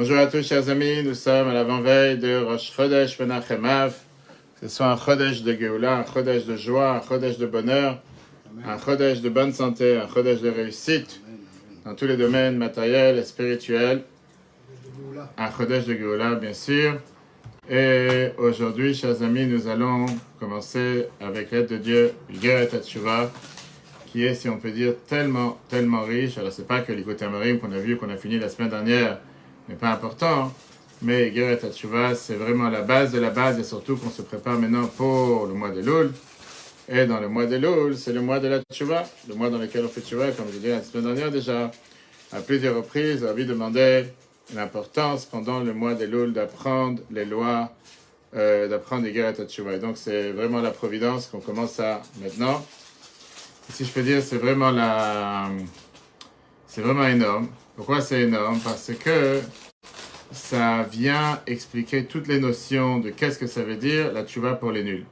Bonjour à tous, chers amis. Nous sommes à l'avant-veille de Rosh Chodesh Menachem Av. Que ce soit un Chodesh de Géoula, un Chodesh de joie, un Chodesh de bonheur, un Chodesh de bonne santé, un Chodesh de réussite dans tous les domaines matériels et spirituels. Un Chodesh de Géoula, bien sûr. Et aujourd'hui, chers amis, nous allons commencer avec l'aide de Dieu, Geret Hatshuva, qui est, si on peut dire, tellement, tellement riche. Alors, c'est pas que l'Ikotamarim qu'on a vu, qu'on a fini la semaine dernière, mais pas important. Mais Geret Hatshuva, c'est vraiment la base de la base et surtout qu'on se prépare maintenant pour le mois de Loul. Et dans le mois de Loul, c'est le mois de la Tshuva, le mois dans lequel on fait Tshuva, comme je disais la semaine dernière déjà, à plusieurs reprises, on a demandé l'importance pendant le mois de Loul d'apprendre les lois, euh, d'apprendre les Geret Hatshuva. Et donc c'est vraiment la providence qu'on commence à maintenant. Si je peux dire, c'est vraiment la... C'est vraiment énorme. Pourquoi c'est énorme? Parce que ça vient expliquer toutes les notions de qu'est-ce que ça veut dire la tuba pour les nuls.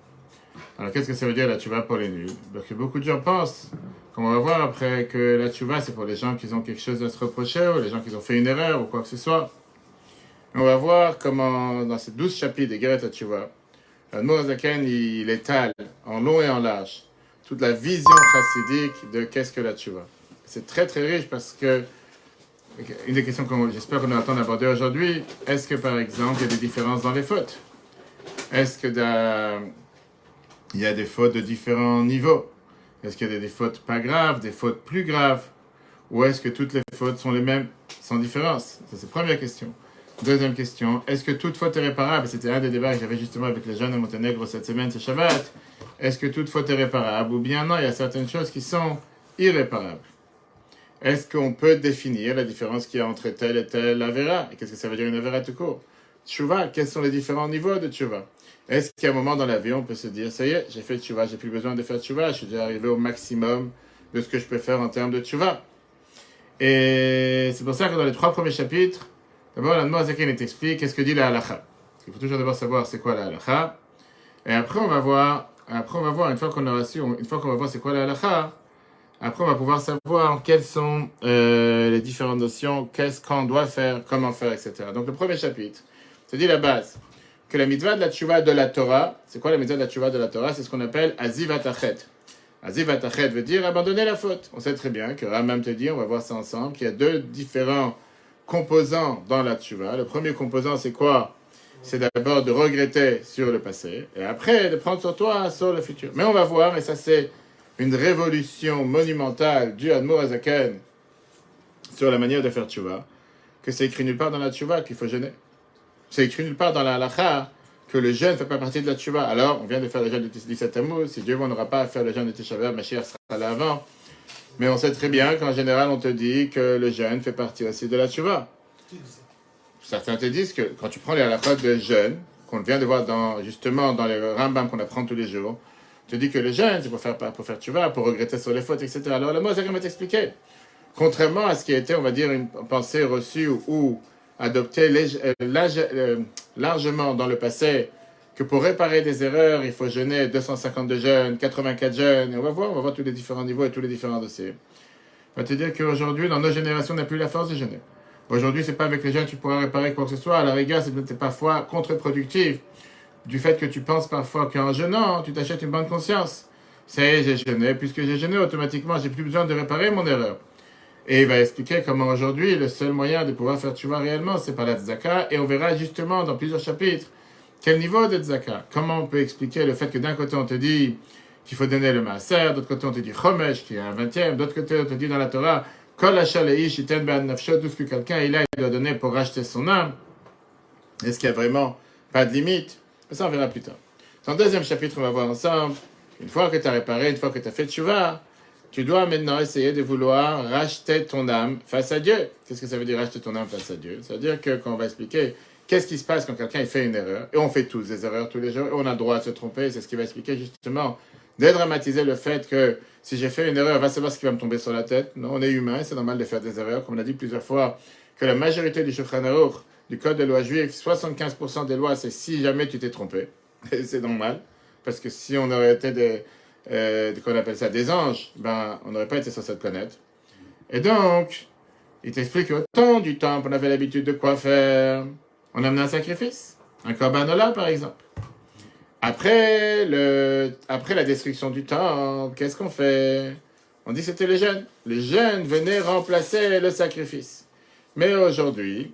Alors qu'est-ce que ça veut dire la tuba pour les nuls? Parce que beaucoup de gens pensent, comme on va voir après, que la tuba c'est pour les gens qui ont quelque chose à se reprocher ou les gens qui ont fait une erreur ou quoi que ce soit. On va voir comment dans ces douze chapitres des Geret Tuba, Zaken il étale en long et en large toute la vision chassidique de qu'est-ce que la tuba. C'est très très riche parce que une des questions que j'espère qu'on attend d'aborder aujourd'hui, est-ce que par exemple il y a des différences dans les fautes? Est-ce que il y a des fautes de différents niveaux? Est-ce qu'il y a des fautes pas graves, des fautes plus graves? Ou est-ce que toutes les fautes sont les mêmes, sans différence? C'est la première question. Deuxième question, est-ce que toute faute est réparable? C'était un des débats que j'avais justement avec les jeunes de Monténégro cette semaine, c'est Shabbat. Est-ce que toute faute est réparable Ou bien non, il y a certaines choses qui sont irréparables. Est-ce qu'on peut définir la différence qu'il y a entre telle et telle Avera? Et qu'est-ce que ça veut dire une Avera tout court? Tchouva, quels sont les différents niveaux de Tchouva Est-ce qu'à un moment dans la vie, on peut se dire, ça y est, j'ai fait Tchouva, j'ai plus besoin de faire Tchouva, je suis déjà arrivé au maximum de ce que je peux faire en termes de Tchouva Et c'est pour ça que dans les trois premiers chapitres, d'abord, la Noazakin explique qu'est-ce que dit la halacha. Il faut toujours d'abord savoir c'est quoi la halacha. Et après, on va voir, après, on va voir, une fois qu'on aura su, une fois qu'on va voir c'est quoi la halacha, après, on va pouvoir savoir quelles sont euh, les différentes notions, qu'est-ce qu'on doit faire, comment faire, etc. Donc, le premier chapitre, c'est dit la base, que la mitzvah de la tchouva de la Torah, c'est quoi la mitzvah de la tchouva de la Torah? C'est ce qu'on appelle azivatachet. Azivatachet veut dire abandonner la faute. On sait très bien que Ramam te dit, on va voir ça ensemble, qu'il y a deux différents composants dans la tchouva. Le premier composant, c'est quoi? C'est d'abord de regretter sur le passé, et après de prendre sur toi sur le futur. Mais on va voir, et ça c'est une révolution monumentale du Admor Azaken sur la manière de faire tchouva, que c'est écrit nulle part dans la tchouva qu'il faut jeûner. C'est écrit nulle part dans la halacha que le jeûne ne fait pas partie de la tchouva. Alors, on vient de faire le jeûne de 17 Tammuz. Si Dieu on n'aura pas à faire le jeûne de Tisha B'Av, Mashiach sera là avant. Mais on sait très bien qu'en général, on te dit que le jeûne fait partie aussi de la tchouva. Certains te disent que quand tu prends les halachot de jeûne, qu'on vient de voir dans, justement dans les Rambam qu'on apprend tous les jours, te dis que le jeûne, c'est pour faire, pour faire tu vas, pour regretter sur les fautes, etc. Alors le c'est comme t'expliquer. Contrairement à ce qui a été, on va dire, une pensée reçue ou, adoptée euh, euh, largement dans le passé, que pour réparer des erreurs, il faut jeûner 252 jeunes, 84 jeunes, et on va voir, on va voir tous les différents niveaux et tous les différents dossiers. On va te dire qu'aujourd'hui, dans nos générations, on n'a plus la force de jeûner. Aujourd'hui, c'est pas avec les jeunes que tu pourras réparer quoi que ce soit. À la rigueur, c'est peut-être parfois contre-productif du fait que tu penses parfois qu'en jeûnant, tu t'achètes une bonne conscience. C'est j'ai jeûné, puisque j'ai jeûné, automatiquement, j'ai plus besoin de réparer mon erreur. Et il va expliquer comment aujourd'hui, le seul moyen de pouvoir faire vois réellement, c'est par la tzaka. Et on verra justement dans plusieurs chapitres quel niveau de tzaka. Comment on peut expliquer le fait que d'un côté on te dit qu'il faut donner le maaser, d'autre côté on te dit chomesh, qui est un vingtième, d'autre côté on te dit dans la Torah, kol ish iten tout ce que quelqu'un il a, il doit donner pour racheter son âme. Est-ce qu'il y a vraiment pas de limite? Mais ça, on verra plus tard. Dans le deuxième chapitre, on va voir ensemble, une fois que tu as réparé, une fois que tu as fait tchouva, tu dois maintenant essayer de vouloir racheter ton âme face à Dieu. Qu'est-ce que ça veut dire racheter ton âme face à Dieu? Ça veut dire que quand on va expliquer qu'est-ce qui se passe quand quelqu'un fait une erreur, et on fait tous des erreurs tous les jours, et on a le droit de se tromper, c'est ce qui va expliquer justement, dédramatiser le fait que si j'ai fait une erreur, va savoir ce qui va me tomber sur la tête. Non, on est humain, c'est normal de faire des erreurs, comme on a dit plusieurs fois, que la majorité du Shulchan du code de loi juive, 75% des lois, c'est si jamais tu t'es trompé. c'est normal. Parce que si on aurait été des, euh, qu'on appelle ça des anges, ben, on n'aurait pas été sur cette planète. Et donc, il t'explique au temps du temple, on avait l'habitude de quoi faire On amenait un sacrifice, un corbanola par exemple. Après, le, après la destruction du temple, qu'est-ce qu'on fait? On dit que c'était les jeunes. Les jeunes venaient remplacer le sacrifice. Mais aujourd'hui,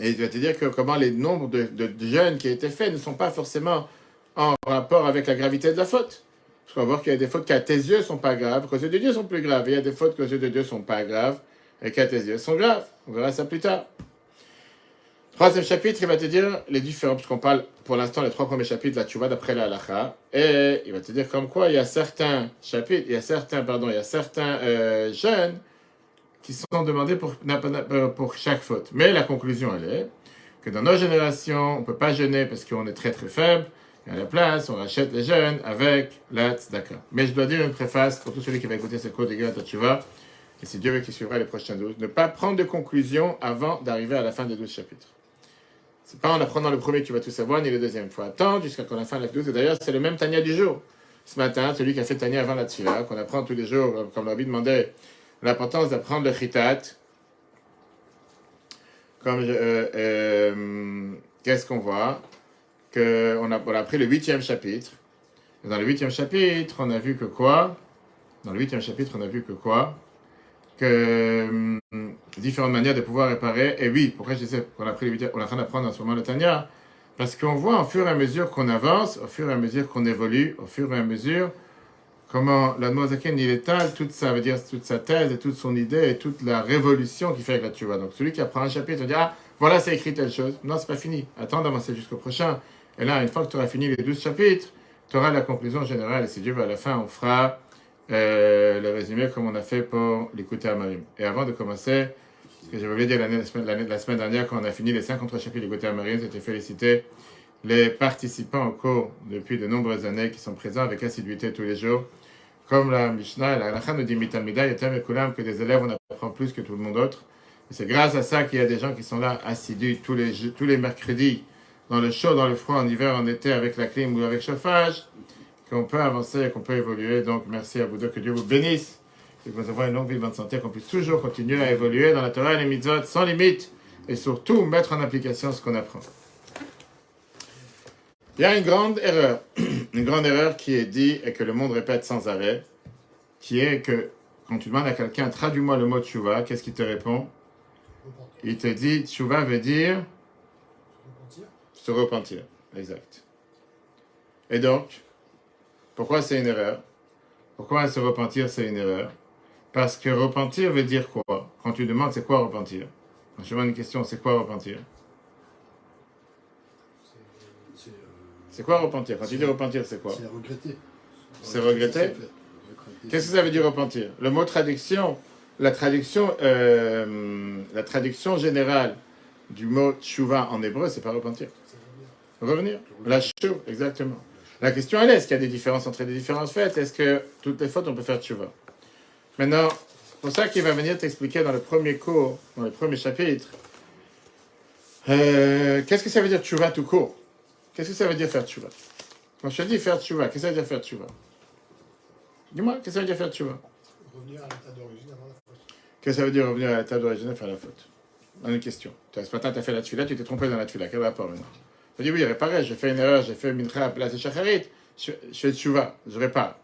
et je vais te dire que comment les nombres de, jeunes qui étaient faits ne sont pas forcément en rapport avec la gravité de la faute. Parce qu'on va voir qu'il y a des fautes qui à tes yeux sont pas graves, qu'aux yeux de Dieu sont plus graves. Et il y a des fautes qu'aux yeux de Dieu sont pas graves et qu'à tes yeux sont graves. On verra ça plus tard. Troisième chapitre, il va te dire les différents, parce qu'on parle pour l'instant les trois premiers chapitres de la Tchouva d'après la halacha, et il va te dire comme quoi il y a certains chapitres, il y a certains, pardon, il y a certains euh, jeunes qui sont demandés pour, pour chaque faute. Mais la conclusion, elle est que dans nos générations, on ne peut pas jeûner parce qu'on est très très faible, et à la place, on rachète les jeunes avec la tzedaka. Mais je dois dire une préface pour tout celui qui va écouter ce cours de Gila Tchouva, et c'est Dieu qui suivra les prochains douze, ne pas prendre de conclusion avant d'arriver à la fin des douze chapitres. C'est pas en apprenant le premier que tu vas tout savoir, ni le deuxième. Faut attendre jusqu'à qu'on a fin la 12. Et d'ailleurs, c'est le même Tania du jour. Ce matin, celui qui a fait Tania avant la Tfila, qu'on apprend tous les jours, comme l'Abi demandait, l'importance d'apprendre le Chitat. Comme euh, euh, qu'est-ce qu'on voit que on a, on a pris le huitième chapitre. Dans le huitième chapitre, on a vu que quoi? Dans le huitième chapitre, on a vu que quoi? Que hum, différentes manières de pouvoir réparer. Et oui, pourquoi je disais qu'on a pris le on est en train d'apprendre en ce moment le Tanya? Parce qu'on voit au fur et à mesure qu'on avance, au fur et à mesure qu'on évolue, au fur et à mesure comment l'Admozaken il étale toute ça veut dire toute sa thèse et toute son idée et toute la révolution qu'il fait avec la tuva. Donc celui qui apprend un chapitre dit ah voilà c'est écrit telle chose. Non c'est pas fini. Attends d'avancer jusqu'au prochain. Et là une fois que tu auras fini les douze chapitres, tu auras la conclusion générale et si Dieu veut à la fin on fera euh, le résumé comme on a fait pour l'écouter à Marim. Et avant de commencer, ce que je voulais dire la semaine, la semaine dernière, quand on a fini les 53 chapitres d'écouter à Marim, c'était féliciter les participants au cours depuis de nombreuses années qui sont présents avec assiduité tous les jours. Comme la Mishnah, la Halakha nous dit Mitamida, que des élèves, on apprend plus que tout le monde autre. C'est grâce à ça qu'il y a des gens qui sont là assidus tous les, tous les mercredis, dans le chaud, dans le froid, en hiver, en été, avec la clim ou avec chauffage qu'on peut avancer et qu'on peut évoluer. Donc, merci à vous deux, que Dieu vous bénisse, que vous ayez une longue vie, bonne santé, qu'on puisse toujours continuer à évoluer dans la Torah et les mitzvot sans limite, et surtout mettre en application ce qu'on apprend. Il y a une grande erreur, une grande erreur qui est dit et que le monde répète sans arrêt, qui est que quand tu demandes à quelqu'un, traduis-moi le mot tchouva, qu'est-ce qu'il te répond? Il te dit, tchouva veut dire se repentir. Exact. Et donc, pourquoi c'est une erreur? Pourquoi se repentir, c'est une erreur? Parce que repentir veut dire quoi? Quand tu demandes, c'est quoi repentir? Quand je demande une question, c'est quoi repentir? C'est quoi repentir Quand tu dis repentir, c'est quoi C'est regretter. C'est regretter Qu'est-ce que ça veut dire repentir Le mot traduction, la traduction, euh, la traduction générale du mot tshuva en hébreu, c'est pas repentir. Revenir. La chou, exactement. La question elle est, est-ce qu'il y a des différences entre les différentes fêtes Est-ce que toutes les fautes, on peut faire tchouva Maintenant, c'est pour ça qu'il va venir t'expliquer dans le premier cours, dans le premier chapitre, euh, qu'est-ce que ça veut dire tchouva tout court Qu'est-ce que ça veut dire faire tchouva? Quand je te dis faire tchouva, qu'est-ce que ça veut dire faire tchouva? Dis-moi, qu'est-ce que ça veut dire faire tchouva? Revenir à l'état d'origine avant la faute. Qu'est-ce que ça veut dire revenir à l'état d'origine et faire la faute? Une question. Ce matin, tu as fait la tchouva, tu t'es trompé dans la tchouva. Quel rapport maintenant? Je dis oui, réparer, j'ai fait une erreur, j'ai fait mincha à place de shacharit, je, fais tchouva, je répare.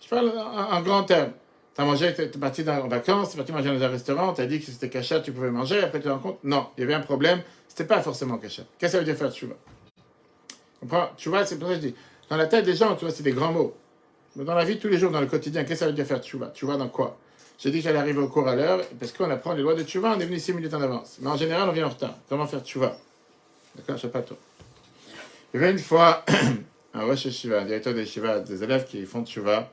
Je parle en, grand terme. Tu as mangé, tu es parti dans, en vacances, tu es parti manger dans un restaurant, tu as dit que c'était cachet, tu pouvais manger, après tu te rends compte, non, il y avait un problème, c'était pas forcément cachet. Qu'est-ce que ça veut dire faire tchouva? Comprends? Tchouva, c'est pour ça que je dis, dans la tête des gens, tu vois, c'est des grands mots. Mais dans la vie, tous les jours, dans le quotidien, qu'est-ce que ça veut dire faire tchouva Tchouva dans quoi? J'ai dit que j'allais arriver au cours à l'heure, parce qu'on apprend les lois de tchouva, on est venu 6 minutes en avance. Mais en général, on vient en retard. Comment faire tchouva D'accord Je sais pas toi. Il y avait une fois un Rosh Yeshiva, un directeur des Yeshiva, des élèves qui font Tshuva,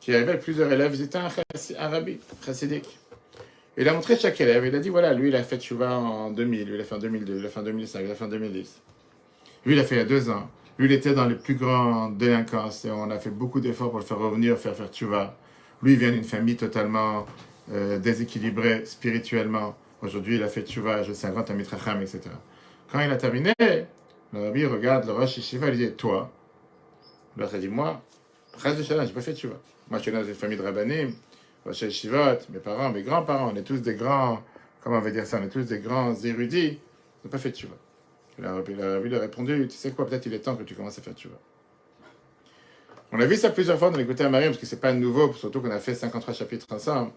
qui avait plusieurs élèves, ils étaient un, un chassidique. Il a montré chaque élève, il a dit voilà, lui il a fait Tshuva en 2000, lui il a fait en 2002, il a fait en 2005, il a fait en 2010. Lui il a fait il y a deux ans. Lui il était dans les plus grandes délinquances et on a fait beaucoup d'efforts pour le faire revenir, faire faire Tshuva. Lui il vient d'une famille totalement euh, déséquilibrée spirituellement. Aujourd'hui il a fait Tshuva, je sais, un grand Amitracham, etc. Quand il a terminé, le rabbi regarde le Rosh Yeshiva, il dit Toi? L'autre a dit Moi, Prince de j'ai pas fait Tshuva. Moi, je suis dans une famille de rabbinim. Rosh Shivot, mes parents, mes grands-parents, on est tous des grands, comment on va dire ça, on est tous des grands érudits, ils n'ont pas fait Tchouva. Il a, il a, répondu, tu sais quoi, peut-être il est temps que tu commences à faire Tchouva. On a vu ça plusieurs fois dans l'écouter à Marie, parce que c'est pas nouveau, surtout qu'on a fait 53 chapitres ensemble,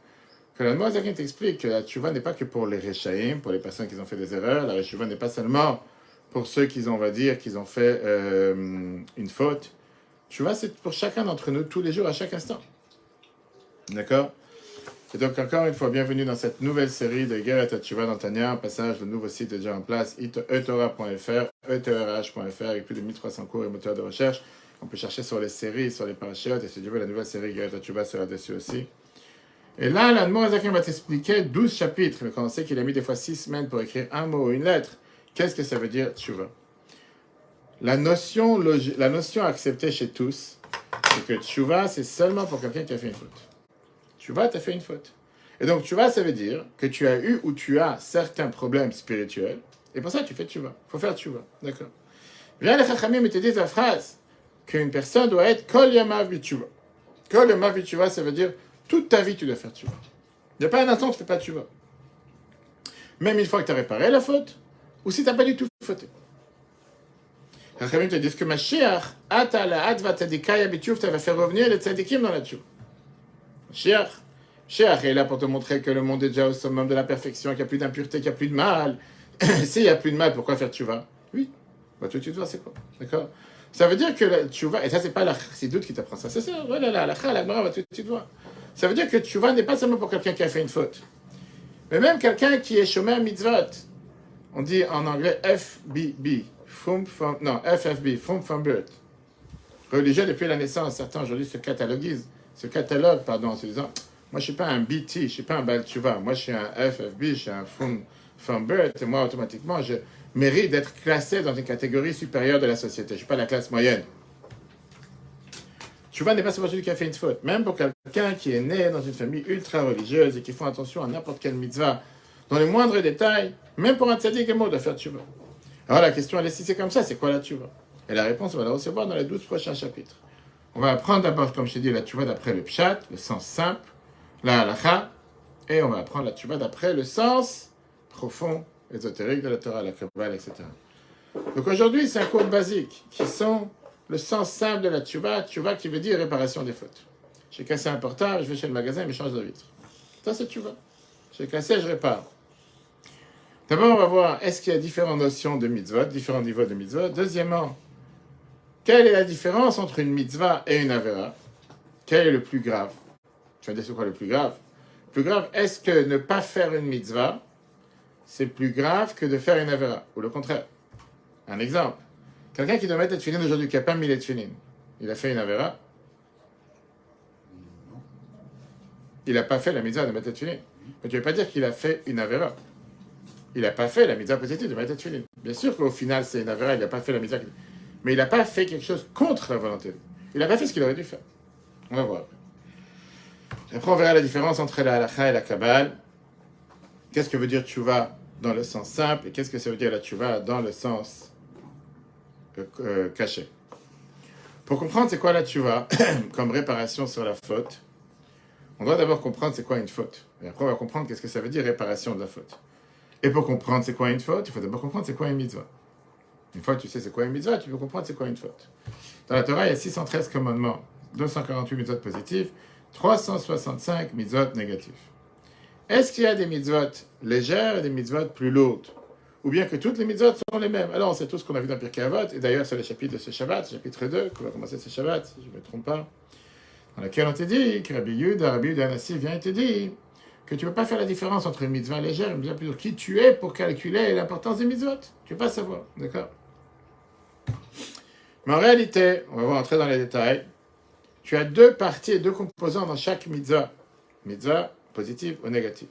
que la Moazakin t'explique que la Tchouva n'est pas que pour les Rechaïm, pour les personnes qui ont fait des erreurs, la Tchouva n'est pas seulement pour ceux qui ont, on va dire, qu'ils ont fait euh, une faute. Tchouva, c'est pour chacun d'entre nous, tous les jours, à chaque instant. D'accord? Et donc, encore une fois, bienvenue dans cette nouvelle série de Guerre et Tchouva dans Tania, un passage, le nouveau site est déjà en place, etora.fr, etorh.fr, avec plus de 1300 cours et moteurs de recherche. On peut chercher sur les séries, sur les parachutes, et si tu veux, la nouvelle série Guerre et Tchouva sera dessus aussi. Et là, l'Admorazakin va t'expliquer 12 chapitres, mais quand on sait qu'il a mis des fois 6 semaines pour écrire un mot ou une lettre, qu'est-ce que ça veut dire tchouva la notion, acceptée chez tous, c'est que tchouva, c'est seulement pour quelqu'un qui a fait une faute. Tchouva, tu as fait une faute. Et donc, tchouva, ça veut dire que tu as eu ou tu as certains problèmes spirituels, et pour ça, tu fais tchouva. Il faut faire tchouva. D'accord Viens les chachamim te disent la phrase qu'une personne doit être kol yamav tchouva. Kol yamav tchouva, ça veut dire toute ta vie, tu dois faire tchouva. Il n'y a pas un instant tu ne fais pas tchouva. Même une fois que tu as réparé la faute, ou si tu n'as pas du tout fauté. Rachamim te disent que Mashiach, Ata la Adva Tzadikaya Bitchouf, tu vas faire revenir les Tzadikim dans la Tchouf. Mashiach, Mashiach est là pour te montrer que le monde est déjà au summum de la perfection, qu'il n'y a plus d'impureté, qu'il n'y a plus de mal. S'il n'y a plus de mal, pourquoi faire Tchouva Oui, va tout de suite c'est quoi? D'accord? Ça veut dire que la Tchouva, et ça c'est pas la doute qui t'apprend ça, c'est ça, voilà, la la la va tout de suite voir. Ça veut dire que Tchouva n'est pas seulement pour quelqu'un qui a fait une faute, mais même quelqu'un qui est chômeur mitzvot. On dit en anglais FBB, from, from, non, FFB, From from Birth. Religieux depuis la naissance, certains aujourd'hui se cataloguisent, se cataloguent, pardon, en se disant Moi, je ne suis pas un BT, je ne suis pas un Balchuva, moi, je suis un FFB, je suis un Birth, et moi, automatiquement, je mérite d'être classé dans une catégorie supérieure de la société. Je ne suis pas la classe moyenne. Tchouva n'est pas seulement celui qui a fait une faute. Même pour quelqu'un qui est né dans une famille ultra religieuse et qui font attention à n'importe quelle mitzvah, dans les moindres détails, même pour un tzaddik, mot de faire tchouva. Alors la question, elle est si c'est comme ça, c'est quoi la tchouva Et la réponse, on va la recevoir dans les 12 prochains chapitres. On va apprendre d'abord, comme je t'ai dit, la tchouva d'après le pshat, le sens simple, la halacha, et on va apprendre la tchouva d'après le sens profond, ésotérique de la Torah, la Kabbalah, etc. Donc aujourd'hui, c'est un cours basique qui sont le sens simple de la tchouva, tchouva qui veut dire réparation des fautes. J'ai cassé un portable, je vais chez le magasin je change de vitre. Ça, c'est tchouva. J'ai cassé, je répare. D'abord, on va voir est-ce qu'il y a différentes notions de mitzvot, différents niveaux de mitzvot? Deuxièmement, quelle est la différence entre une mitzvah et une avera Quel est le plus grave? Tu vas dire c'est quoi le plus grave? Le plus grave, est-ce que ne pas faire une mitzvah, c'est plus grave que de faire une avera Ou le contraire? Un exemple. Quelqu'un qui doit mettre le aujourd'hui, qui n'a pas mis les tefillin, il a fait une avera Il n'a pas fait la mitzvah de mettre le Mais tu ne veux pas dire qu'il a fait une avera. Il n'a pas fait la mitzvah positive de mettre le tefillin. Bien sûr qu'au final, c'est une avera, il n'a pas fait la mitzvah. Mais il n'a pas fait quelque chose contre la volonté. Il n'a pas fait ce qu'il aurait dû faire. On va voir. Après, on verra la différence entre la halacha et la kabbale. Qu'est-ce que veut dire tchouva dans le sens simple et qu'est-ce que ça veut dire la tchouva dans le sens euh, caché? Pour comprendre c'est quoi la tchouva comme réparation sur la faute, on doit d'abord comprendre c'est quoi une faute. Et après, on va comprendre qu'est-ce que ça veut dire réparation de la faute. Et pour comprendre c'est quoi une faute, il faut d'abord comprendre c'est quoi une mitzvah. Une fois que tu sais c'est quoi une mitzvah, tu peux comprendre c'est quoi une faute. Dans la Torah, il y a 613 commandements, 248 mitzvot positifs, 365 mitzvot négatifs. Est-ce qu'il y a des mitzvot légères et des mitzvot plus lourdes? Ou bien que toutes les mitzvot sont les mêmes? Alors, on sait tout ce qu'on a vu dans Pirkei Avot, et d'ailleurs, c'est le chapitre de ce Shabbat, chapitre 2, qu'on va commencer ce Shabbat, si je ne me trompe pas, dans lequel on te dit que Rabbi Yud, Rabbi Yud Anassi vient et te dit que tu ne peux pas faire la différence entre une mitzvah légère et une mitzvah plus lourde. Qui tu es pour calculer l'importance des mitzvot? Tu ne peux pas savoir, d'accord? Mais en réalité, on va voir entrer dans les détails, tu as deux parties et deux composants dans chaque mitzvah. Mitzvah positive ou négative.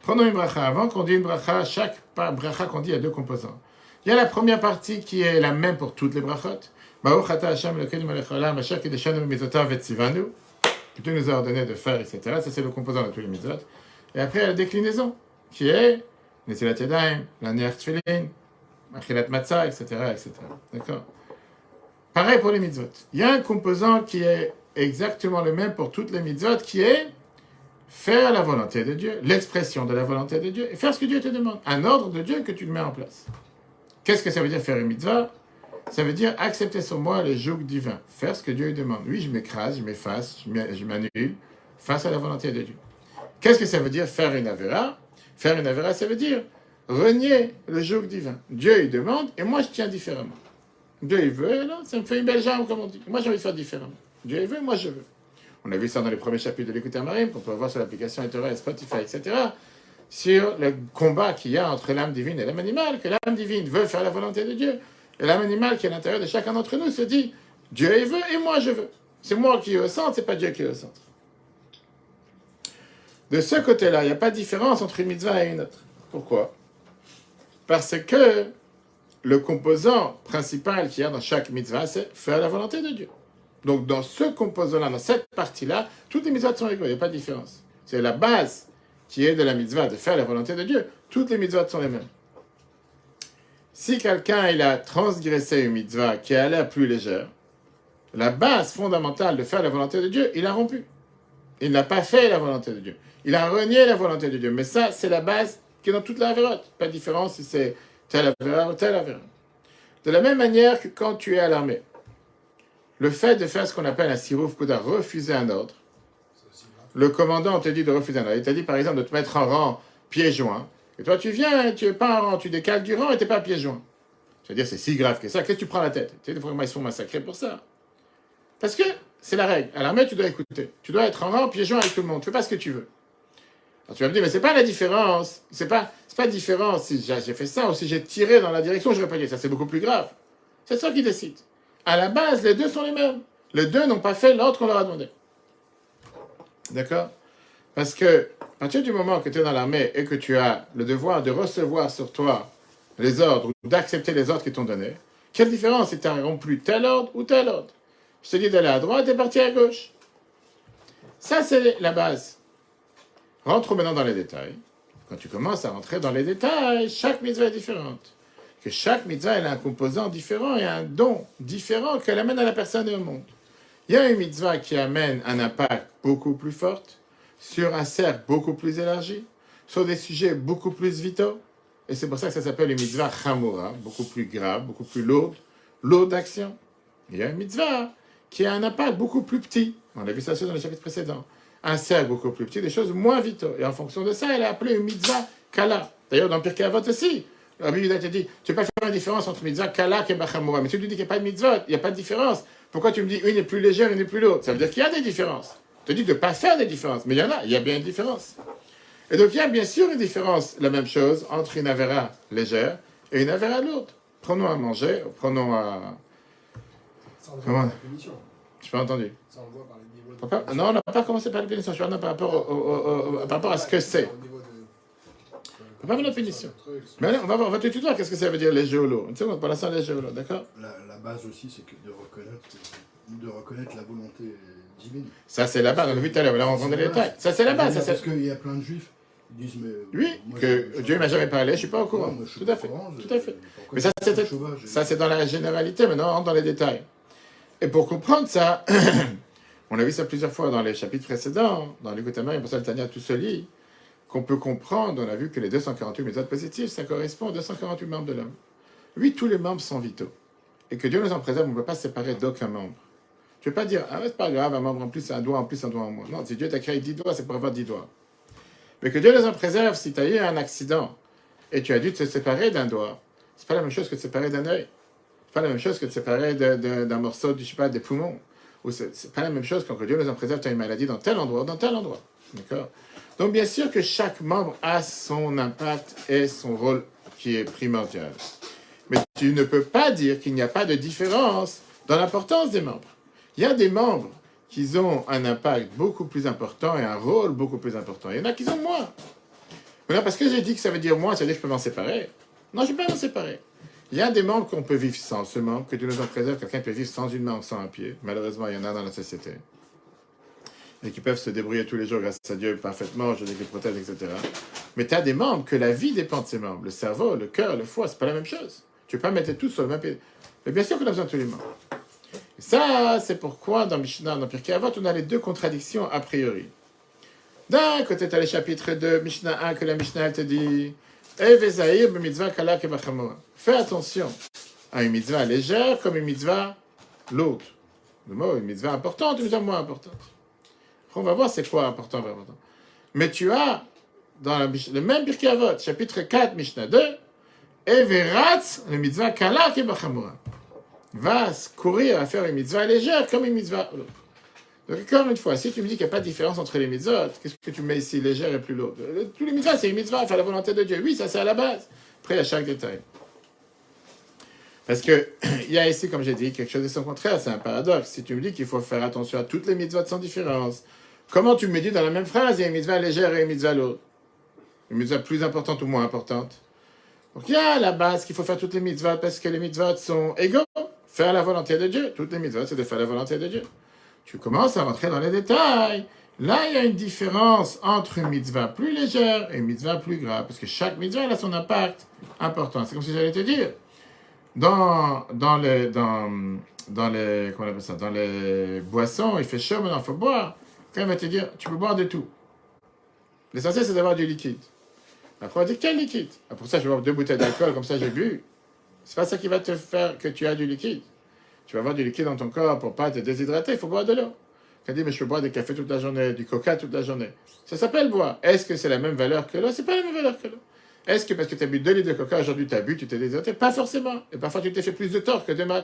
Prenons une bracha. Avant qu'on dise une bracha, chaque bracha qu'on dit a deux composants. Il y a la première partie qui est la même pour toutes les brachot. Que nous as ordonné de faire, etc. Ça, c'est le composant de tous les mitzvot. Et après, il y a la déclinaison, qui est Netilat Yadayim, la Achilat Matzah, etc. etc. D'accord Pareil pour les mitzvot. Il y a un composant qui est exactement le même pour toutes les mitzvot, qui est faire la volonté de Dieu, l'expression de la volonté de Dieu, et faire ce que Dieu te demande. Un ordre de Dieu que tu mets en place. Qu'est-ce que ça veut dire faire une mitzvah? Ça veut dire accepter sur moi le joug divin, faire ce que Dieu demande. Oui, je m'écrase, je m'efface, je m'annule face à la volonté de Dieu. Qu'est-ce que ça veut dire faire une avéra Faire une avéra, ça veut dire renier le joug divin. Dieu, il demande, et moi, je tiens différemment. Dieu, il veut, là, ça me fait une belle jambe, comme on dit. Moi, j'ai envie de faire différemment. Dieu, il veut, moi, je veux. On a vu ça dans les premiers chapitres de l'écoute marine, qu'on peut voir sur l'application Internet, Spotify, etc. Sur le combat qu'il y a entre l'âme divine et l'âme animale, que l'âme divine veut faire la volonté de Dieu, et l'âme animale qui est à l'intérieur de chacun d'entre nous se dit Dieu il veut et moi je veux. C'est moi qui est au centre, c'est pas Dieu qui est au centre. De ce côté-là, il n'y a pas de différence entre une mitzvah et une autre. Pourquoi? Parce que le composant principal qu'il y a dans chaque mitzvah, c'est faire la volonté de Dieu. Donc, dans ce composant-là, dans cette partie-là, toutes les mitzvahs sont égales, il n'y a pas de différence. C'est la base qui est de la mitzvah, de faire la volonté de Dieu. Toutes les mitzvahs sont les mêmes. Si quelqu'un a transgressé une mitzvah qui a l'air plus légère, la base fondamentale de faire la volonté de Dieu, il a rompu. Il n'a pas fait la volonté de Dieu. Il a renié la volonté de Dieu. Mais ça, c'est la base qui est dans toute la vérote. Pas de différence si c'est telle avéra ou telle avéra. De la même manière que quand tu es à l'armée, le fait de faire ce qu'on appelle un sirouf kuda, refuser un ordre, le commandant te dit de refuser un ordre. Il t'a dit par exemple de te mettre en rang pieds joints. Et toi tu viens, tu n'es pas en rang, tu décales du rang et tu n'es pas pieds joints. Je veux dire, c'est si grave que ça. Qu'est-ce que tu prends la tête? Tu sais, ils se font massacrer pour ça. Parce que c'est la règle. À l'armée, tu dois écouter. Tu dois être en rang, pieds joints avec tout le monde. Tu fais pas ce que tu veux. Alors, tu vas me dire, mais c'est pas la différence. C'est pas, c'est pas différent si j'ai fait ça ou si j'ai tiré dans la direction, je pas dit ça. C'est beaucoup plus grave. C'est ça qui décide. À la base, les deux sont les mêmes. Les deux n'ont pas fait l'ordre qu'on leur a demandé. D'accord? Parce que, à partir du moment que tu es dans l'armée et que tu as le devoir de recevoir sur toi les ordres ou d'accepter les ordres qui t'ont donnés, quelle différence si tu as rompu tel ordre ou tel ordre Je te dis d'aller à droite et partir à gauche. Ça, c'est la base. Rentre maintenant dans les détails. Quand tu commences à rentrer dans les détails, chaque mitzvah est différente que chaque mitzvah a un composant différent et un don différent qu'elle amène à la personne et au monde. Il y a une mitzvah qui amène un impact beaucoup plus fort sur un cercle beaucoup plus élargi, sur des sujets beaucoup plus vitaux. Et c'est pour ça que ça s'appelle une mitzvah chamura, beaucoup plus grave, beaucoup plus lourde, lourde d'action. Il y a une mitzvah qui a un impact beaucoup plus petit. On a vu ça dans le chapitre précédent. Un cercle beaucoup plus petit, des choses moins vitaux. Et en fonction de ça, elle est appelée une mitzvah kala. D'ailleurs, dans Pirkei Avot aussi, Rabbi Yudah te dit, tu ne peux pas faire la différence entre mitzvah kalak et bachamura. Mais tu lui dis qu'il n'y a pas de mitzvot, il n'y a pas de différence. Pourquoi tu me dis une est plus légère, une est plus lourde? Ça veut dire qu'il y a des différences. Je te dis de ne pas faire des différences. Mais il y en a, il y a bien une différence. Et donc il y a bien sûr une différence, la même chose, entre une avéra légère et une avéra lourde. Prenons à manger, prenons à... Ça Je pas entendu. Ça on voit par les niveaux de... Non, on n'a pas commencé par la punition, je suis par rapport, au- au- au- par rapport à ce que c'est. On va pas la punition. Mais allez, on va, voir, on va te tutoyer, qu'est-ce que ça veut dire les géolos Tu sais, pour l'instant, les géolos, d'accord? La, la base aussi, c'est que de reconnaître, de reconnaître la volonté divine. Ça, c'est la base, on l'a vu tout à l'heure, on rentre dans les détails. Ça, c'est la base. Ça, Parce qu'il y a plein de juifs qui disent, mais. Oui, moi, que Dieu m'a jamais parlé, je suis pas au courant. suis Tout pas à au fait, tout à fait. Mais Ça, c'est dans la généralité, maintenant, on rentre dans les détails. Et pour comprendre ça, on a vu ça plusieurs fois dans les chapitres précédents, dans l'Écoutama et pour ça, le Tania tout se lit, qu'on peut comprendre, on a vu que les 248 méthodes positives, ça correspond aux 248 membres de l'homme. Oui, tous les membres sont vitaux. Et que Dieu nous en préserve, on ne peut pas se séparer d'aucun membre. Tu ne peux pas dire, ah, c'est pas grave, un membre en plus, un doigt en plus, un doigt en moins. Non, si Dieu t'a créé 10 doigts, c'est pour avoir 10 doigts. Mais que Dieu nous en préserve, si tu as eu un accident et tu as dû te séparer d'un doigt, c'est pas la même chose que se séparer d'un œil. Pas la même chose que de séparer d'un morceau, du, je sais pas, des poumons. Ou c'est pas la même chose quand Dieu nous en préserve, tu as une maladie dans tel endroit ou dans tel endroit. D'accord? Donc bien sûr que chaque membre a son impact et son rôle qui est primordial. Mais tu ne peux pas dire qu'il n'y a pas de différence dans l'importance des membres. Il y a des membres qui ont un impact beaucoup plus important et un rôle beaucoup plus important. Il y en a qui ont moins. Maintenant, parce que j'ai dit que ça veut dire moins, ça veut dire que je peux m'en séparer. Non, je ne peux pas m'en séparer. Il y a des membres qu'on peut vivre sans ce membre, que Dieu nous en préserve, quelqu'un peut vivre sans une main ou sans un pied. Malheureusement, il y en a dans la société. Et qui peuvent se débrouiller tous les jours grâce à Dieu parfaitement, je dis qu'ils protègent, etc. Mais tu as des membres que la vie dépend de ces membres. Le cerveau, le cœur, le foie, c'est pas la même chose. Tu peux pas mettre tout sur le même pied. Mais bien sûr qu'on a besoin de tous les membres. Et ça, c'est pourquoi dans Mishnah, dans Pirkei Avot, on a les deux contradictions a priori. D'un côté, tu as le chapitre 2, Mishnah 1, que la Mishnah elle te dit Fais attention à une mitzvah légère comme une mitzvah l'autre. Le mot, une mitzvah importante, une mitzvah moins importante. On va voir c'est quoi important, important. Mais tu as, dans le même Birkei Avot, chapitre 4, Mishnah 2, Everatz, le mitzvah kala kebachamora. Va se courir à faire une mitzvah légère comme une mitzvah l'autre. Donc, encore une fois, si tu me dis qu'il n'y a pas de différence entre les mitzvot, qu'est-ce que tu mets ici, légère et plus lourde? Euh, Tous les mitzvahs, c'est une mitzvah, faire la volonté de Dieu. Oui, ça c'est à la base. Après, a chaque détail. Parce que il y a ici, comme j'ai dit, quelque chose de son contraire, c'est un paradoxe. Si tu me dis qu'il faut faire attention à toutes les mitzvot sans différence, comment tu me dis dans la même phrase, il y a une mitzvah légère et une mitzvah lourde? Une mitzvah plus importante ou moins importante? Donc il y a à la base qu'il faut faire toutes les mitzvot parce que les mitzvot sont égaux. Faire la volonté de Dieu. Toutes les mitzvot, c'est de faire la volonté de Dieu tu commences à rentrer dans les détails. Là, il y a une différence entre une mitzvah plus légère et une mitzvah plus grave, parce que chaque mitzvah elle a son impact important. C'est comme si j'allais te dire, dans, dans, les, dans, dans, les, comment on appelle ça, dans les boissons, il fait chaud, maintenant il faut boire. Quand il va te dire, tu peux boire de tout. L'essentiel, c'est d'avoir du liquide. Après, on dire, quel liquide ah, Pour ça, je vais boire deux bouteilles d'alcool, comme ça j'ai bu. C'est pas ça qui va te faire que tu as du liquide. Tu vas avoir du liquide dans ton corps pour pas te déshydrater, il faut boire de l'eau. Tu dit, mais je peux boire des cafés toute la journée, du coca toute la journée. Ça s'appelle boire. Est-ce que c'est la même valeur que l'eau? C'est pas la même valeur que l'eau. Est-ce que parce que tu as bu 2 litres de coca, aujourd'hui tu as bu, tu t'es déshydraté? Pas forcément. Et parfois tu t'es fait plus de tort que de mal.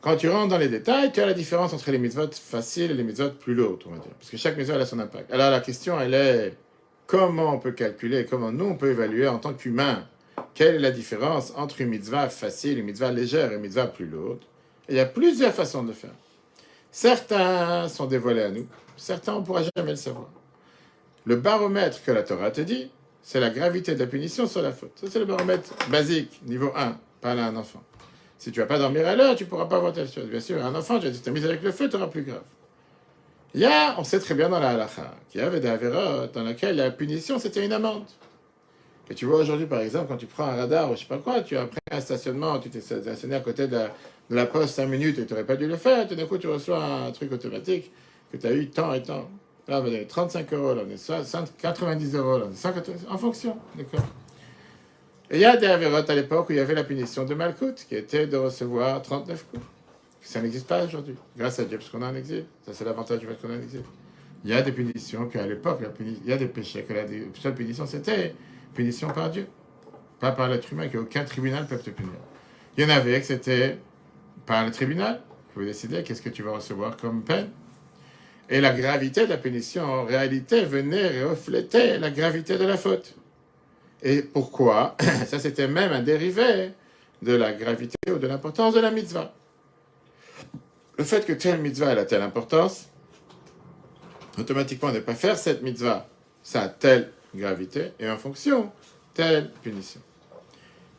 Quand tu rentres dans les détails, tu as la différence entre les mitzvot faciles et les mitzvot plus lourdes, on va dire. Parce que chaque mitzvot a son impact. Alors la question, elle est comment on peut calculer, comment nous on peut évaluer en tant qu'humain quelle est la différence entre une mitzvah facile, une mitzvah légère et une mitzvah plus lourde? Il y a plusieurs façons de faire. Certains sont dévoilés à nous, certains on ne pourra jamais le savoir. Le baromètre que la Torah te dit, c'est la gravité de la punition sur la faute. Ça, c'est le baromètre basique, niveau 1, parle à un enfant. Si tu vas pas dormir à l'heure, tu pourras pas voir telle chose. Bien sûr, un enfant, tu as mis avec le feu, tu auras plus grave. Il y a, on sait très bien dans la halakha, qu'il y avait des avérotes dans lesquelles la punition, c'était une amende. Et tu vois aujourd'hui, par exemple, quand tu prends un radar ou je sais pas quoi, tu as pris un stationnement, tu t'es stationné à côté de la, de poste 5 minutes et tu n'aurais pas dû le faire, tout d'un coup tu reçois un truc automatique que tu as eu tant et tant. Là, on donner 35 euros, là, on est 60, 90 euros, là, on est 180, en fonction, d'accord Et il y a des avérotes à l'époque où il y avait la punition de Malkout, qui était de recevoir 39 coups. Ça n'existe pas aujourd'hui, grâce à Dieu, parce qu'on est en exil. Ça, c'est l'avantage du fait qu'on est en exil. Il y a des punitions qu'à l'époque, il y a des péchés que la seule punition, c'était punition par Dieu, pas par l'être humain, qu'aucun tribunal ne peut te punir. Il y en avait que c'était par le tribunal, vous pouvez décider qu'est-ce que tu vas recevoir comme peine. Et la gravité de la punition, en réalité, venait refléter la gravité de la faute. Et pourquoi? Ça, c'était même un dérivé de la gravité ou de l'importance de la mitzvah. Le fait que telle mitzvah elle a telle importance, automatiquement, ne pas faire cette mitzvah, ça a telle gravité, et en fonction, telle punition.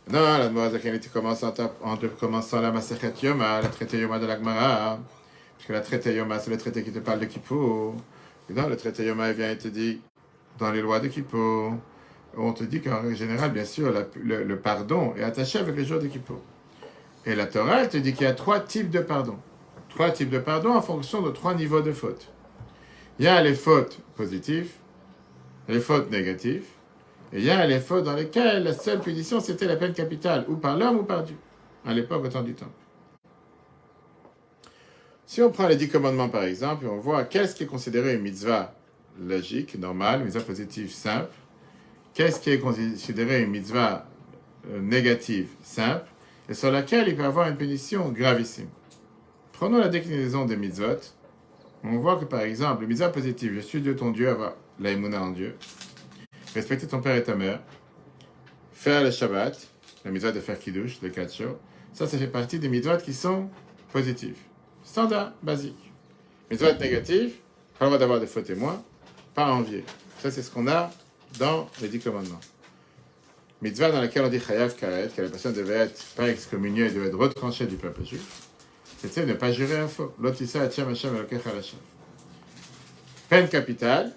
Non, la Moazakanite commence en, commençant la Masechet Yoma, la traité Yoma de l'Agmara, parce que la traité Yoma, c'est le traité qui te parle de Kippour. Et dans le traité Yoma, il vient et te dit, dans les lois de Kippour, on te dit qu'en général, bien sûr, la- le, le pardon est attaché avec les jours de Kippour. Et la Torah, elle te dit qu'il y a trois types de pardon. Trois types de pardon en fonction de trois niveaux de fautes. Il y a les fautes positives, les fautes négatives, et il y a les fautes dans lesquelles la seule punition c'était la peine capitale, ou par l'homme ou par Dieu, à l'époque au temps du temple. Si on prend les dix commandements par exemple, et on voit qu'est-ce qui est considéré une mitzvah logique, normale, une mitzvah positive simple, qu'est-ce qui est considéré une mitzvah euh, négative simple, et sur laquelle il peut avoir une punition gravissime. Prenons la déclinaison des mitzvot. On voit que par exemple, le mitzvah positive, je suis Dieu ton Dieu, avoir l'aïmouna en Dieu, respecter ton père et ta mère, faire le Shabbat, la mitzvah de faire kiddush, le kacho, ça, ça fait partie des mitzvot qui sont positives. Standard, basique. Mitzvot négatives, pas le droit d'avoir des faux témoins, pas envier. Ça, c'est ce qu'on a dans les dix commandements. Mitzvah dans laquelle on dit chayav karet, que la personne devait être pas excommuniée, devait être retranchée du peuple juif, c'était ne pas jurer un faux. L'otissa Hachem Hashem. Peine capitale,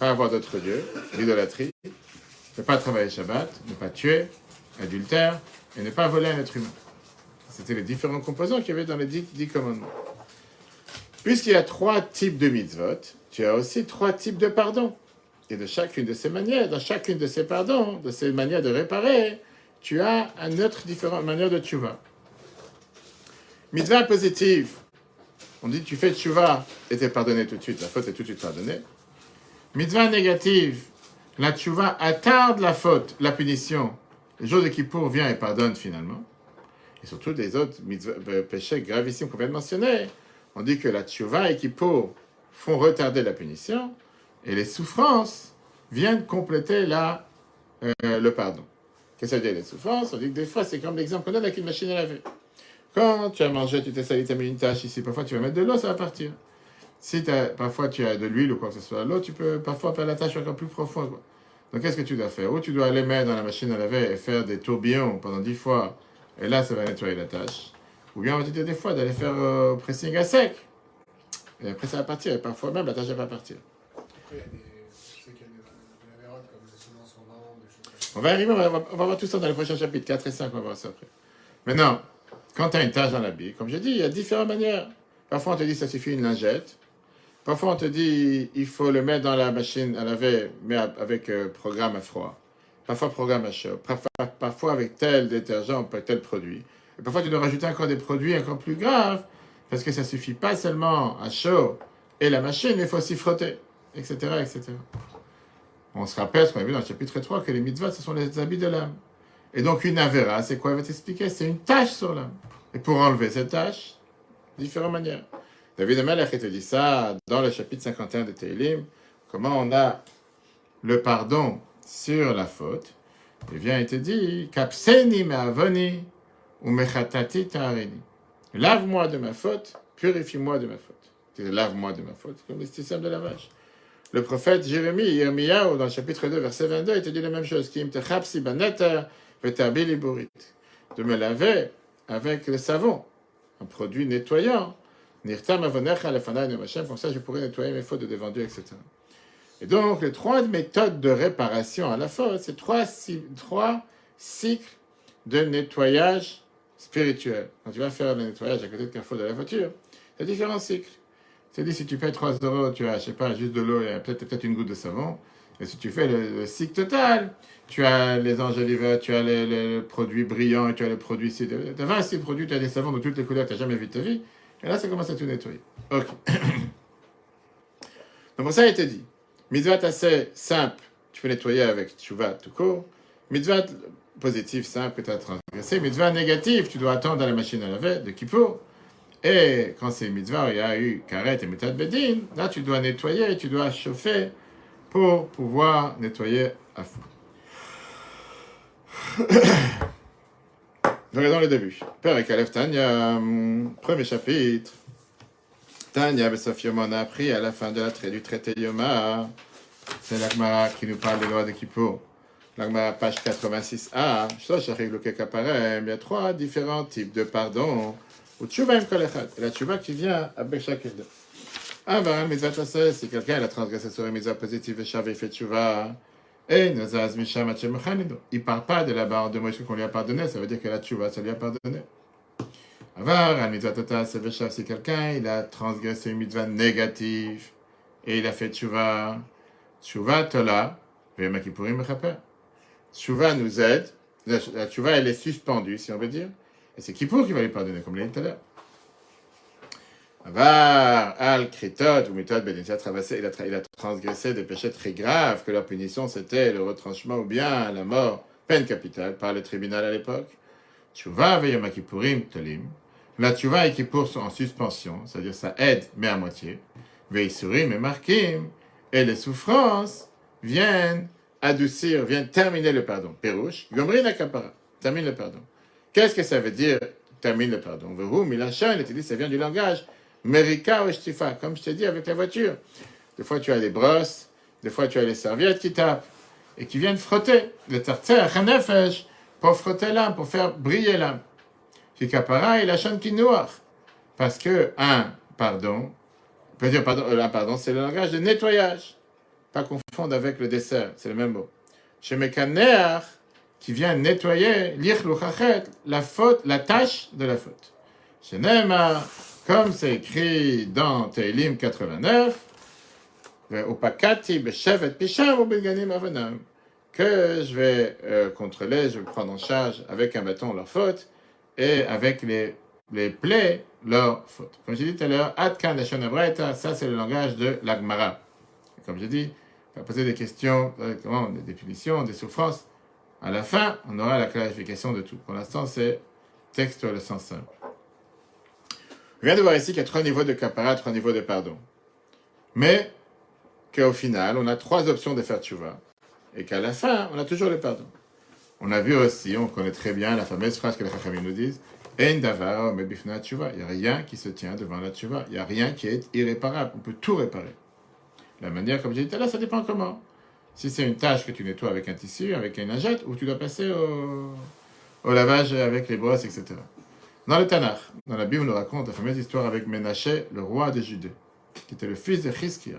pas avoir d'autres dieux, l'idolâtrie, ne pas travailler Shabbat, ne pas tuer, adultère, et ne pas voler un être humain. C'était les différents composants qu'il y avait dans les dix, dix commandements. Puisqu'il y a trois types de mitzvot, tu as aussi trois types de pardon. Et de chacune de ces manières, dans chacune de ces pardons, de ces manières de réparer, tu as une autre différente manière de tchouva. Mitzvah positive, on dit tu fais tchouva et t'es pardonné tout de suite, la faute est tout de suite pardonnée. Mitzvah négative, la tchouva attarde la faute, la punition. Le jour de Kippour vient et pardonne finalement. Et surtout des autres euh, péchés gravissimes qu'on vient de mentionner. On dit que la tchouva et Kippour font retarder la punition et les souffrances viennent compléter la, euh, le pardon. Qu'est-ce que ça veut dire les souffrances? On dit que des fois, c'est comme l'exemple qu'on donne avec une machine à laver. Quand tu as mangé, tu t'es sali, tu as mis une tâche ici, parfois tu vas mettre de l'eau, ça va partir. Si t'as- parfois tu as de l'huile ou quoi que ce soit, l'eau, tu peux parfois faire la tâche encore plus profonde. Donc qu'est-ce que tu dois faire? Ou tu dois aller mettre dans la machine à laver et faire des tourbillons pendant 10 fois, et là ça va nettoyer la tâche. Ou bien on va te dire des fois d'aller faire euh, pressing à sec. Et après ça va partir, et parfois même la tâche va pas partir. On va arriver, on va, on va voir tout ça dans les prochains chapitres, 4 et 5, on va voir ça après. Maintenant, quand tu as une tâche dans l'habit, comme je dis, il y a différentes manières. Parfois, on te dit ça suffit une lingette. Parfois, on te dit il faut le mettre dans la machine à laver, mais avec euh, programme à froid. Parfois, programme à chaud. Parfois, avec tel détergent, tel produit. Et parfois, tu dois rajouter encore des produits encore plus graves, parce que ça suffit pas seulement à chaud et la machine, il faut aussi frotter, etc., etc. On se rappelle ce qu'on a vu dans le chapitre 3 que les mitzvahs, ce sont les habits de l'âme. Et donc, une avéra, c'est quoi? Il va t'expliquer C'est une tâche sur l'âme. Et pour enlever cette tâche, différentes manières. David Amalek te dit ça dans le chapitre 51 de Teilim, comment on a le pardon sur la faute? Il vient et te dit Kapseni avoni ou. Lave-moi de ma faute, purifie-moi de ma faute. Lave-moi de ma faute, comme le système de lavage. Le prophète Jérémie, Yirmiyahu, dans le chapitre 2, verset 22, il te dit la même chose. Kim burit. De me laver avec le savon, un produit nettoyant. Comme ça je pourrais nettoyer mes fautes de devant Dieu, etc. Et donc, les trois méthodes de réparation à la faute, c'est trois, trois cycles de nettoyage spirituel. Quand tu vas faire le nettoyage à côté de Carrefour de la voiture, a différents cycles. C'est dit, si tu payes 3 euros, tu as, je sais pas, juste de l'eau et peut-être peut une goutte de savon. Et si tu fais le, le cycle total, tu as les enjoliveurs, tu as les, les produits brillants, et tu as les produits... Tu as 26 produits, tu as des savons de toutes les couleurs que tu n'as jamais vu de ta vie. Et là, ça commence à tout nettoyer. Ok. Donc pour ça, il te dit, mitzvah assez simple, tu peux nettoyer avec tchouva tout court. Mitzvah positif, simple, tu as transgressé. Mitzvah négatif, tu dois attendre à la machine à laver de Kippour. Et quand c'est mitzvah, il y a eu karet et méthode bedin, là tu dois nettoyer, tu dois chauffer pour pouvoir nettoyer à fond. Regardons le début. Père Kalef Tanya, hum, premier chapitre. Tanya, Besofim, on a appris à la fin de la trait du traité Yoma. C'est l'Agmara qui nous parle des lois de Kippour. Page 86a. Shlosh Achik Luke Kaparem. Il y a trois différents types de pardon. Ou tchouva im kol echad. Et la tchouva qui vient avec chacun d'eux. Aval, mitzvah taseh, si quelqu'un a transgressé sur une mitzvah positive et chav, il fait tchouva. Et. Il part pas de là-bas en deux mots qu'on lui a pardonné, ça veut dire que la tchouva, ça lui a pardonné. Avar, si quelqu'un il a transgressé une mitzvah négative et il a fait tchouva. Tchouva tola, vema mechaper. Tchouva nous aide. La la tchouva, elle est suspendue, si on veut dire. Et c'est Kippour qui va lui pardonner, comme il l'a dit tout à l'heure. Avar, al, kritot, ou méthode, il a il a, tra- il a transgressé des péchés très graves, que leur punition c'était le retranchement ou bien la mort, peine capitale, par le tribunal à l'époque. Tchouva, veyom Kippourim, tolim. La tchouva et Kippour sont en suspension, c'est-à-dire ça aide, mais à moitié. Veisurim et markim, et les souffrances viennent adoucir, viennent terminer le pardon. Pérouche, gomrin akapara, termine le pardon. Qu'est-ce que ça veut dire termine le pardon? Vehu, milachan, il te dit, ça vient du langage. Merika ou shtifa, comme je t'ai dit avec la voiture. Des fois, tu as les brosses, des fois, tu as les serviettes qui tapent et qui viennent frotter. Le hanefesh, pour frotter l'âme, pour faire briller l'âme. Kikapara et la qui noire. Parce que, un, pardon, pardon, euh, pardon, c'est le langage de nettoyage. Pas confondre avec le dessert, c'est le même mot. Chez Mekaneach, qui vient nettoyer l'irluchachet, la faute, la tâche de la faute. Chez Neymar, comme c'est écrit dans Teilim 89, Upakati beshevet pisham ou beganim avanam, que je vais euh, contrôler, je vais prendre en charge avec un bâton leur faute et avec les, les plaies leur faute. Comme j'ai dit tout à l'heure, Atkan ça c'est le langage de l'Agmara. Comme j'ai dit, on va poser des questions, des définitions, des souffrances. À la fin, on aura la clarification de tout. Pour l'instant, c'est texte le sens simple. On vient de voir ici qu'il y a trois niveaux de kapara, trois niveaux de pardon. Mais qu'au final, on a trois options de faire tchouva. Et qu'à la fin, on a toujours le pardon. On a vu aussi, on connaît très bien la fameuse phrase que les Chachamim nous disent En davar tchouva. Il n'y a rien qui se tient devant la tchouva. Il n'y a rien qui est irréparable. On peut tout réparer. La manière, comme j'ai dit tout à l'heure, ça dépend comment. Si c'est une tâche que tu nettoies avec un tissu, avec une lingette, ou tu dois passer au lavage avec les brosses, etc. Dans le Tanakh, dans la Bible, on nous raconte la fameuse histoire avec Ménaché, le roi de Judée, qui était le fils de Chizkia.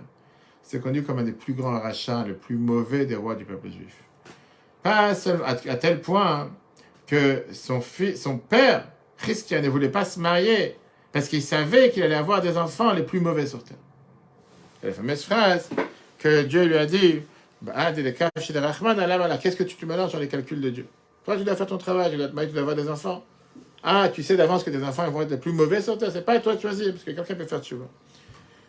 C'est connu comme un des plus grands rachats, le plus mauvais des rois du peuple juif. Pas seul, à, tel point que son, père, Chizkia, ne voulait pas se marier parce qu'il savait qu'il allait avoir des enfants les plus mauvais sur terre. La fameuse phrase que Dieu lui a dit Bah, Qu'est-ce que tu te mélanges dans les calculs de Dieu? Toi, tu dois faire ton travail, tu dois te marier, tu dois avoir des enfants. Ah, tu sais d'avance que tes enfants vont être les plus mauvais sur terre. C'est pas à toi de choisir, parce que quelqu'un peut faire tchouva.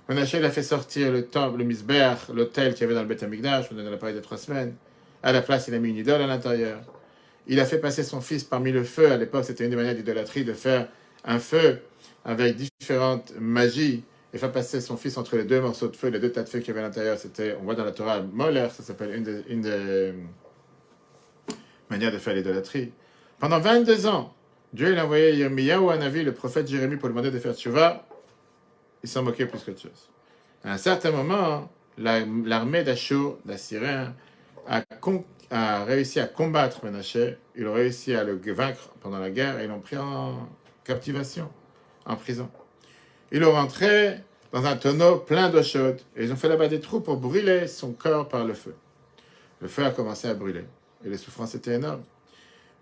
Menachem il a fait sortir le temple, le misber, l'hôtel qu'il y avait dans le Beth Amikdash, on en a parlé de trois semaines. À la place, il a mis une idole à l'intérieur. Il a fait passer son fils parmi le feu. À l'époque, c'était une des manières d'idolâtrie de faire un feu avec différentes magies et faire passer son fils entre les deux morceaux de feu, les deux tas de feu qu'il y avait à l'intérieur. C'était, on voit dans la Torah, Moller, ça s'appelle une des manières de faire l'idolâtrie. Pendant 22 ans, Dieu il a envoyé Yirmiyahu à Navi, le prophète Jérémie, pour lui demander de faire tchouva. Il s'en moquait plus qu'autre chose. À un certain moment, la- l'armée d'Achour, d'Assyriens, a, réussi à combattre Menaché. Ils ont réussi à le vaincre pendant la guerre et l'ont pris en captivation, en prison. Ils l'ont rentré dans un tonneau plein d'eau chaude et ils ont fait là-bas des trous pour brûler son corps par le feu. Le feu a commencé à brûler et les souffrances étaient énormes.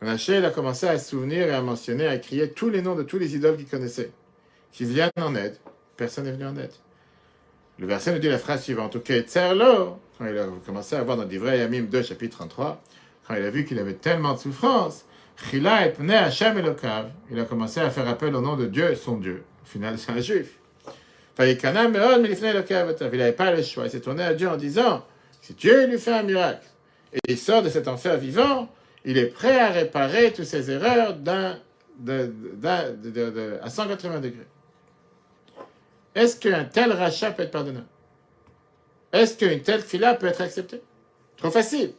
Il a commencé à se souvenir et à mentionner, à crier tous les noms de tous les idoles qu'il connaissait, qui viennent en aide. Personne n'est venu en aide. Le verset nous dit la phrase suivante. Ok, quand il a commencé à voir dans Divrei Yamim 2, chapitre 33, quand il a vu qu'il avait tellement de souffrance, il a commencé à faire appel au nom de Dieu, son Dieu. Au final, c'est un juif. Il n'avait pas le choix. Il s'est tourné à Dieu en disant si Dieu lui fait un miracle et il sort de cet enfer vivant, il est prêt à réparer toutes ses erreurs à 180 degrés. Est-ce qu'un tel rachat peut être pardonné Est-ce qu'une telle fila peut être acceptée? Trop facile.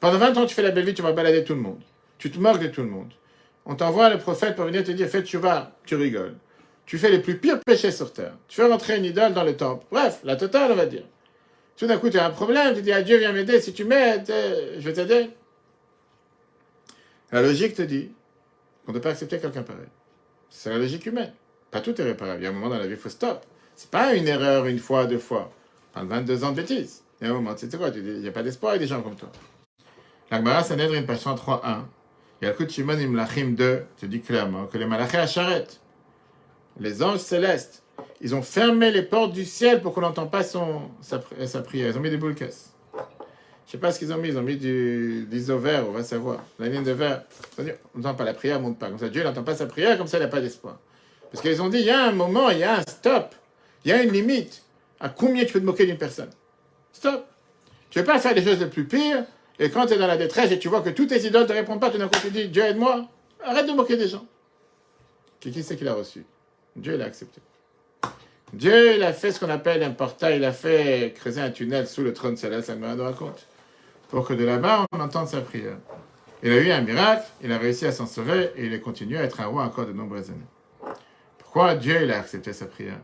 Pendant 20 ans, tu fais la belle vie, tu vas balader tout le monde. Tu te moques de tout le monde. On t'envoie le prophète pour venir te dire fais tu vas, tu rigoles. Tu fais les plus pires péchés sur terre. Tu fais rentrer une idole dans le temple. Bref, la totale, on va dire. Tout d'un coup, tu as un problème, tu dis à Dieu, viens m'aider. Si tu m'aides, euh, je vais t'aider. La logique te dit qu'on ne peut pas accepter quelqu'un pareil. C'est la logique humaine. Pas tout est réparable. Il y a un moment dans la vie, il faut stop. C'est pas une erreur une fois, deux fois. Pendant 22 ans de bêtises. Il y a un moment, tu sais quoi, il n'y a pas d'espoir avec des gens comme toi. L'Agmara Sanhedrin, page 103.1. Il y a le coup de Shimon Imlachim 2, te dit clairement que les malachés à les anges célestes, ils ont fermé les portes du ciel pour qu'on n'entende pas son, sa prière. Ils ont mis des boules caisses. Je sais pas ce qu'ils ont mis, ils ont mis du, des vert, on va savoir. La ligne de verre. On n'entend pas la prière, monte pas. Comme ça, Dieu n'entend pas sa prière, comme ça, il n'a pas d'espoir. Parce qu'ils ont dit, il y a un moment, il y a un stop, il y a une limite. À combien tu peux te moquer d'une personne Stop. Tu ne veux pas faire des choses les plus pires, et quand tu es dans la détresse et tu vois que tous tes idoles ne te répondent pas, tout d'un coup tu dis, Dieu aide-moi, arrête de moquer des gens. Qui, qui c'est qu'il a reçu? Dieu l'a accepté. Dieu, il a fait ce qu'on appelle un portail, il a fait creuser un tunnel sous le trône céleste, ça me raconte, pour que de là-bas, on entende sa prière. Il a eu un miracle, il a réussi à s'en sauver, et il a continué à être un roi encore de nombreuses années. Pourquoi Dieu, il a accepté sa prière?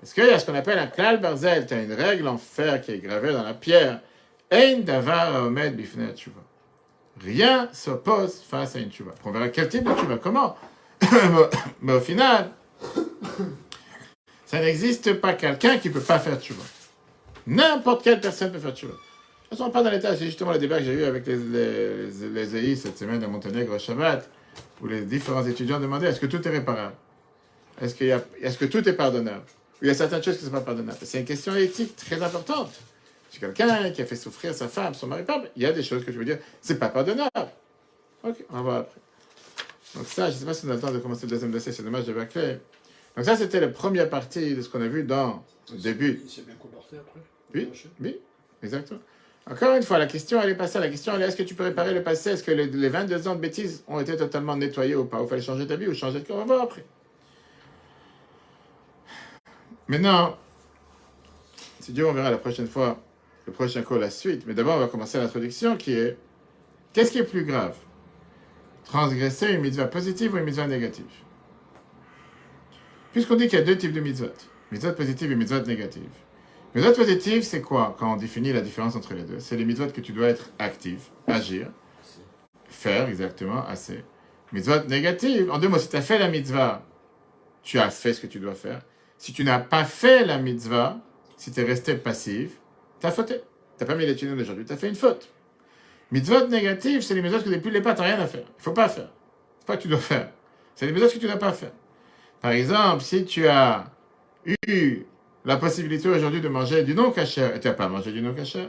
Parce qu'il y a ce qu'on appelle un klal barzel, tu as une règle en fer qui est gravée dans la pierre. Ein davar omed bifnei tshuva. Rien s'oppose face à une tshuva. On verra quel type de tshuva, comment? Mais au final, ça n'existe pas quelqu'un qui ne peut pas faire tshuva. N'importe quelle personne peut faire tshuva. Ne sont pas dans l'état, c'est justement le débat que j'ai eu avec les, les, les, les EI cette semaine à Monténégro Shabbat, où les différents étudiants demandaient est-ce que tout est réparable? Est-ce que tout est pardonnable? Il y a certaines choses qui ne sont pas pardonnables C'est une question éthique très importante. C'est quelqu'un qui a fait souffrir sa femme, son mari, il y a des choses que je veux dire, c'est pas pardonnable. Ok, on va voir après. Donc ça, je ne sais pas si on a le temps de commencer le deuxième dossier, c'est dommage de bâcler. Donc ça, c'était la première partie de ce qu'on a vu dans le début. Il s'est bien comporté après Oui, oui, exactement. Encore une fois, la question, elle est pas ça. La question, elle est est-ce que tu peux réparer le passé? Est-ce que les, les 22 ans de bêtises ont été totalement nettoyés ou pas? Ou fallait changer vie ou changer de corps? On va voir après. Maintenant, si Dieu, on verra la prochaine fois, le prochain cours, la suite. Mais d'abord, on va commencer l'introduction qui est qu'est-ce qui est plus grave? Transgresser une mitzvah positive ou une mitzvah négative? Puisqu'on dit qu'il y a deux types de mitzvot mitzvot positive et mitzvot négative. Mitzvot positive, c'est quoi quand on définit la différence entre les deux? C'est les mitzvot que tu dois être actif, agir, faire exactement, assez. Mitzvot négative, en deux mots, si tu as fait la mitzvah, tu as fait ce que tu dois faire. Si tu n'as pas fait la mitzvah, si tu es resté passif, tu as fauté. Tu n'as pas mis les tunnels aujourd'hui, tu as fait une faute. Mitzvot négative, c'est les mitzvot que depuis les pas, tu n'as rien à faire. Il faut pas faire. C'est pas que tu dois faire. C'est les mitzvot que tu dois pas faire. Par exemple, si tu as eu la possibilité aujourd'hui de manger du non-cachère et tu n'as pas mangé du non-cachère,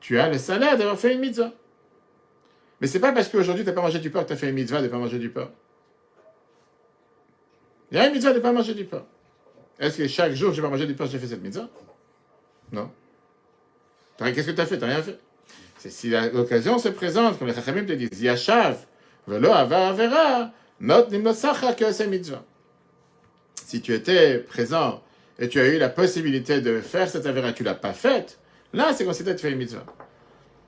tu as le salaire d'avoir fait une mitzvah. Mais c'est pas parce qu'aujourd'hui tu n'as pas mangé du porc que tu as fait une mitzvah de ne pas manger du porc. Il y a une mitzvah de ne pas manger du porc. Est-ce que chaque jour je vais manger du porc, j'ai fait cette mitzvah? Non. Qu'est-ce que tu as fait? Tu n'as rien fait. C'est si l'occasion se présente, comme les Chachamim te disent, Yashav, velo ava avera, not nimnosacha que c'est mitzvah. Si tu étais présent et tu as eu la possibilité de faire cette avera, tu l'as pas faite, là c'est considéré tu fais une mitzvah.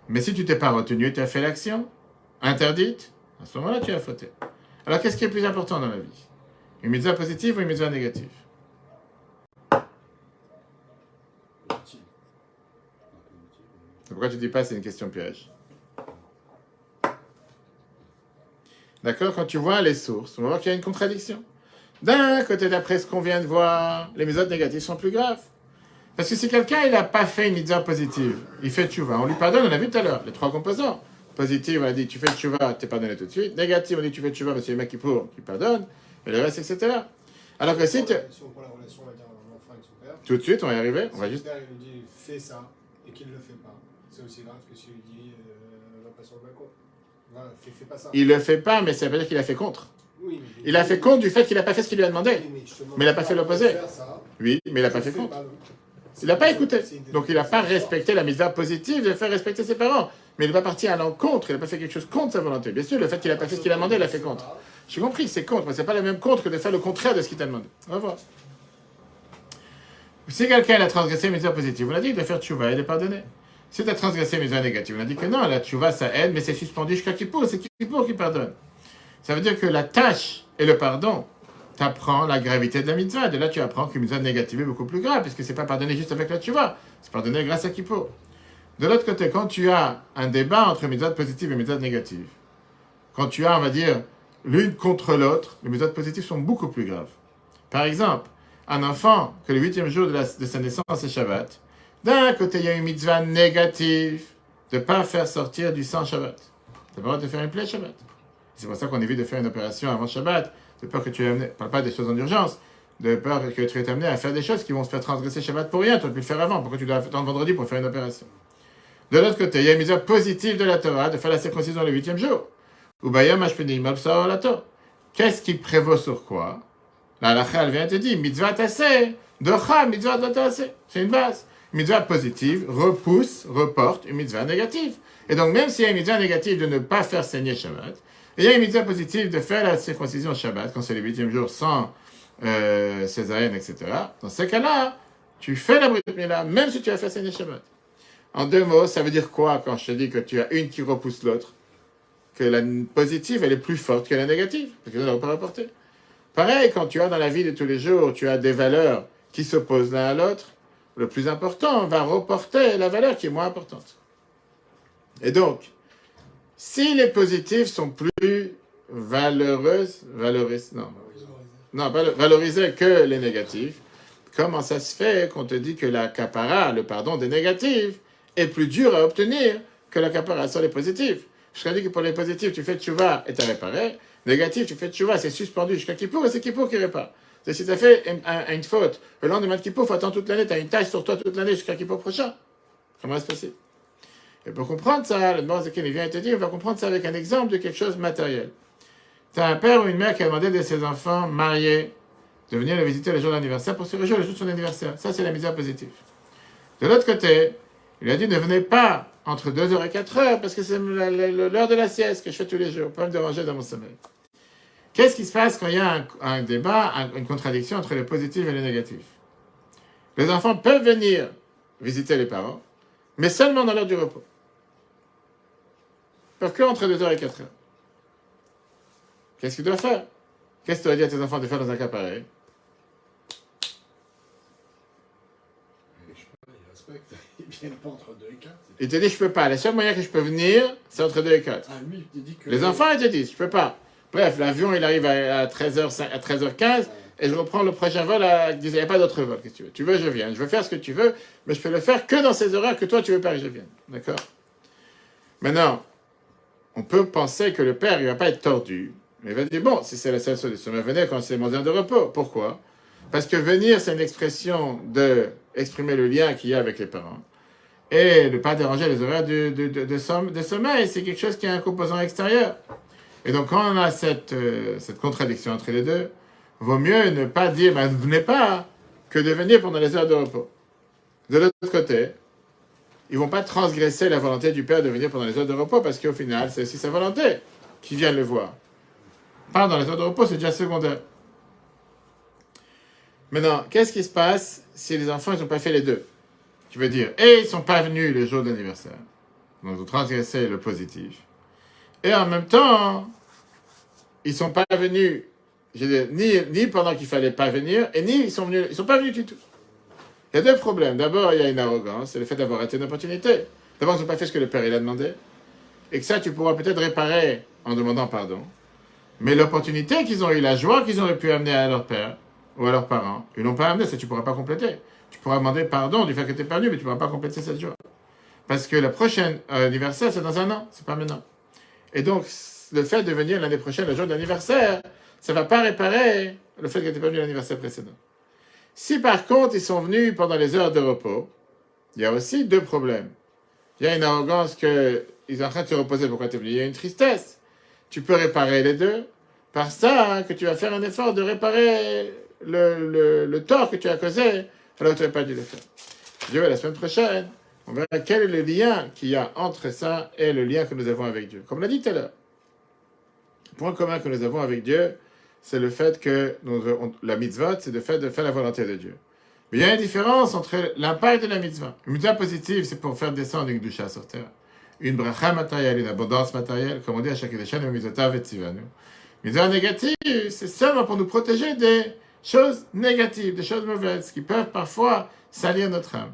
Mais si tu t'es pas retenu, tu as fait l'action interdite, à ce moment-là tu as fauté. Alors qu'est-ce qui est plus important dans la vie? Une mitzvah positive ou une mitzvah négative? Pourquoi tu dis pas c'est une question piège D'accord? Quand tu vois les sources, on va voir qu'il y a une contradiction. D'un côté, d'après ce qu'on vient de voir, les méthodes négatives sont plus graves. Parce que si quelqu'un il n'a pas fait une mitzvah positive, il fait tchouva, on lui pardonne, on a vu tout à l'heure, les trois composants. Positive, on a dit tu fais tchouva, t'es pardonné tout de suite. Négative, on dit tu fais tchouva, mais c'est les mecs qui pour, qui pardonnent, et le reste, etc. Alors que si tu... Si on prend la relation, on va dire, d'un enfant avec son père, Tout de suite, on va y arriver, on va si juste... père il lui dit fais ça et qu'il ne le fait pas, c'est aussi grave que s'il lui dit euh, va pas sur le balcon. Fais, fais pas ça. Il le fait pas, mais ça veut pas dire qu'il a fait contre. Oui, Il a fait compte du fait qu'il n'a pas fait ce qu'il lui a demandé. Oui, Mais il a pas fait l'opposé. Oui, mais il n'a pas fait compte. Il n'a pas écouté. Donc il n'a pas respecté la mitzvah positive de faire respecter ses parents. Mais il n'est pas parti à l'encontre, il n'a pas fait quelque chose contre sa volonté. Bien sûr, le fait qu'il n'a pas fait ce qu'il a demandé, il l'a fait contre. J'ai compris, c'est contre, mais c'est pas le même contre que de faire le contraire de ce qu'il t'a demandé. On va voir. Si quelqu'un a transgressé une mitzvah positive, on a dit de faire tchouva et de pardonner. Si tu as transgressé une mitzvah négative, on a dit que non, la tchouva ça aide, mais c'est suspendu jusqu'à Kippour, c'est Kippour qui pardonne. Ça veut dire que la tâche et le pardon t'apprend la gravité de la mitzvah. De là, tu apprends qu'une mitzvah négative est beaucoup plus grave, puisque c'est pas pardonné juste avec la tchouva, c'est pardonné grâce à Kippour. De l'autre côté, quand tu as un débat entre mitzvah positive et mitzvah négative, quand tu as, on va dire, l'une contre l'autre, les méthodes positives sont beaucoup plus graves. Par exemple, un enfant que le huitième jour de, sa naissance est Shabbat, d'un côté, il y a une mitzvah négative de ne pas faire sortir du sang Shabbat. Tu pas le droit de faire une plaie Shabbat. C'est pour ça qu'on évite de faire une opération avant Shabbat, de peur que tu aies amené, parle pas des choses en urgence, de peur que tu es amené à faire des choses qui vont se faire transgresser Shabbat pour rien, tu aurais pu le faire avant, pourquoi tu dois attendre vendredi pour faire une opération? De l'autre côté, il y a une mitzvah positive de la Torah de faire la circoncision le huitième jour. Ou la Torah. Qu'est-ce qui prévaut sur quoi? La halakha, elle vient te dire, mitzvah tassé, docha, mitzvah tassé. C'est une base. Mitzvah positive repousse, reporte une mitzvah négative. Et donc, même s'il y a une mitzvah négative de ne pas faire saigner Shabbat, il y a une mitzvah positive de faire la circoncision Shabbat, quand c'est le huitième jour sans euh, césarienne, etc. Dans ce cas-là, tu fais la brit Mila, même si tu as fait saigner Shabbat. En deux mots, ça veut dire quoi quand je te dis que tu as une qui repousse l'autre? Que la positive, elle est plus forte que la négative, parce que nous n'avons pas rapporté. Pareil, quand tu as dans la vie de tous les jours, tu as des valeurs qui s'opposent l'un à l'autre, le plus important va reporter la valeur qui est moins importante. Et donc, si les positives sont plus non, non, valorisées que les négatives, comment ça se fait qu'on te dit que la capara, le pardon des négatives, est plus dur à obtenir que la capara sur les positives Je dit que pour les positifs, tu fais tchouva et t'as réparé. Négatif, tu fais tchouva, c'est suspendu jusqu'à Kippour et c'est Kippour qui répare. Et si tu as fait une, un- une faute, le lendemain de Kippour, faut attendre toute l'année, tu as une tâche sur toi toute l'année jusqu'à Kippour prochain. Comment est-ce possible? Et pour comprendre ça, le il vient te dire, on va comprendre ça avec un exemple de quelque chose de matériel. As un père ou une mère qui a demandé de ses enfants mariés de venir le visiter le jour d'anniversaire pour se réjouir le jour de son anniversaire. Ça, c'est la misère positive. De l'autre côté, il a dit ne venez pas entre 2h et 4h parce que c'est l'heure de la sieste que je fais tous les jours, pas me déranger dans mon sommeil. Qu'est-ce qui se passe quand il y a un, débat, un- une contradiction entre le positif et le négatif? Les enfants peuvent venir visiter les parents, mais seulement dans l'heure du repos. Peuvent que entre 2h et 4h. Qu'est-ce qu'ils doivent faire? Qu'est-ce que tu aurais dit à tes enfants de faire dans un cas pareil? Et je sais pas, ils respectent. Ils viennent pas entre 2 et 4. Il te dit je peux pas. Le seul moyen que je peux venir, c'est entre 2 et 4. Ah, lui, il dit que. Les enfants, ils te disent, je peux pas. Bref, l'avion, il arrive à 13h, à 13h15 et je reprends le prochain vol à... Il n'y a pas d'autre vol, que tu veux? Tu veux, je viens. Je veux faire ce que tu veux, mais je peux le faire que dans ces horaires que toi, tu veux pas que je vienne. D'accord? Maintenant, on peut penser que le père, il va pas être tordu. Mais il va dire, bon, si c'est la seule solution, mais venez quand c'est mon heure de repos. Pourquoi? Parce que venir, c'est une expression de exprimer le lien qu'il y a avec les parents. Et ne pas déranger les horaires de, de, de, de somme- de sommeil, c'est quelque chose qui a un composant extérieur. Et donc, quand on a cette, euh, cette contradiction entre les deux, vaut mieux ne pas dire, ben, ne venez pas, que de venir pendant les heures de repos. De l'autre côté, ils vont pas transgresser la volonté du père de venir pendant les heures de repos, parce qu'au final, c'est aussi sa volonté qui vient le voir. Pas dans les heures de repos, c'est déjà secondaire. Maintenant, qu'est-ce qui se passe si les enfants, ils n'ont pas fait les deux? Tu veux dire, et ils sont pas venus le jour de l'anniversaire. Donc, ils ont transgressé le positif. Et en même temps, ils sont pas venus, ni, ni pendant qu'il fallait pas venir, et ni ils sont venus, ils sont pas venus du tout. Il y a deux problèmes. D'abord, il y a une arrogance, c'est le fait d'avoir raté une opportunité. D'abord, ils n'ont pas fait ce que le père il a demandé. Et que ça, tu pourras peut-être réparer en demandant pardon. Mais l'opportunité qu'ils ont eu, la joie qu'ils auraient pu amener à leur père ou à leurs parents, ils l'ont pas amené, ça tu pourras pas compléter. Tu pourras demander pardon du fait que tu pas venu, mais tu pourras pas compléter cette joie. Parce que le prochain euh, anniversaire, c'est dans un an, c'est pas maintenant. Et donc, le fait de venir l'année prochaine, le jour d'anniversaire, ça va pas réparer le fait que tu pas venu l'anniversaire précédent. Si par contre, ils sont venus pendant les heures de repos, il y a aussi deux problèmes. Il y a une arrogance que ils sont en train de se reposer, pourquoi tu es venu Il y a une tristesse. Tu peux réparer les deux par ça hein, que tu vas faire un effort de réparer le, le, tort que tu as causé alors tu n'aurais pas dû le faire. Dieu, la semaine prochaine, on verra quel est le lien qu'il y a entre ça et le lien que nous avons avec Dieu. Comme l'a dit tout à l'heure, le point commun que nous avons avec Dieu, c'est le fait que la mitzvah, c'est le fait de faire la volonté de Dieu. Mais il y a une différence entre l'impact de la mitzvah. Une mitzvah positive, c'est pour faire descendre une doucha sur terre. Une bracha matérielle, une abondance matérielle, comme on dit à chaque échelle, une mitzvah et tzivanu. Mitzvah négative, c'est seulement pour nous protéger des choses négatives, des choses mauvaises, qui peuvent parfois salir notre âme.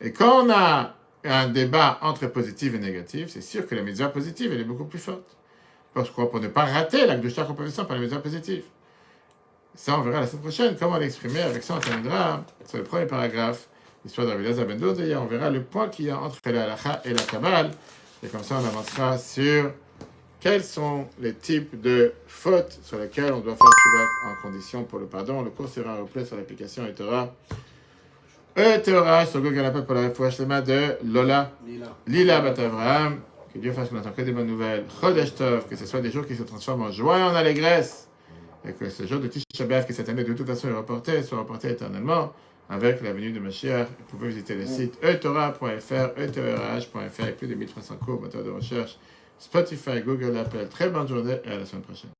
Et quand on a un débat entre positif et négatif, c'est sûr que la mitzvah positive, elle est beaucoup plus forte. Parce que pour ne pas rater la doucha qu'on peut descendre par la mitzvah positive. Ça, on verra la semaine prochaine comment l'exprimer. Avec ça, on sur le premier paragraphe, l'histoire Elazar ben Dodeya. On verra le point qu'il y a entre la halakha et la kabbale. Et comme ça, on avancera sur quels sont les types de fautes sur lesquelles on doit faire tchouva en condition pour le pardon. Le cours sera replay sur l'application Etora. Etora, sur Google Apple pour la réfouche de Lola. Lila. Lila Bat que Dieu fasse qu'on n'entend que des bonnes nouvelles. Que ce soit des jours qui se transforment en joie et en allégresse. Et que ce jour de Tisha B'Av, qui cette année de toute façon est reporté, soit reporté éternellement avec la venue de Mashiach. Vous pouvez visiter le site etora.fr, etorh.fr, avec plus de 1300 cours, moteurs de recherche, Spotify, Google, Apple. Très bonne journée et à la semaine prochaine.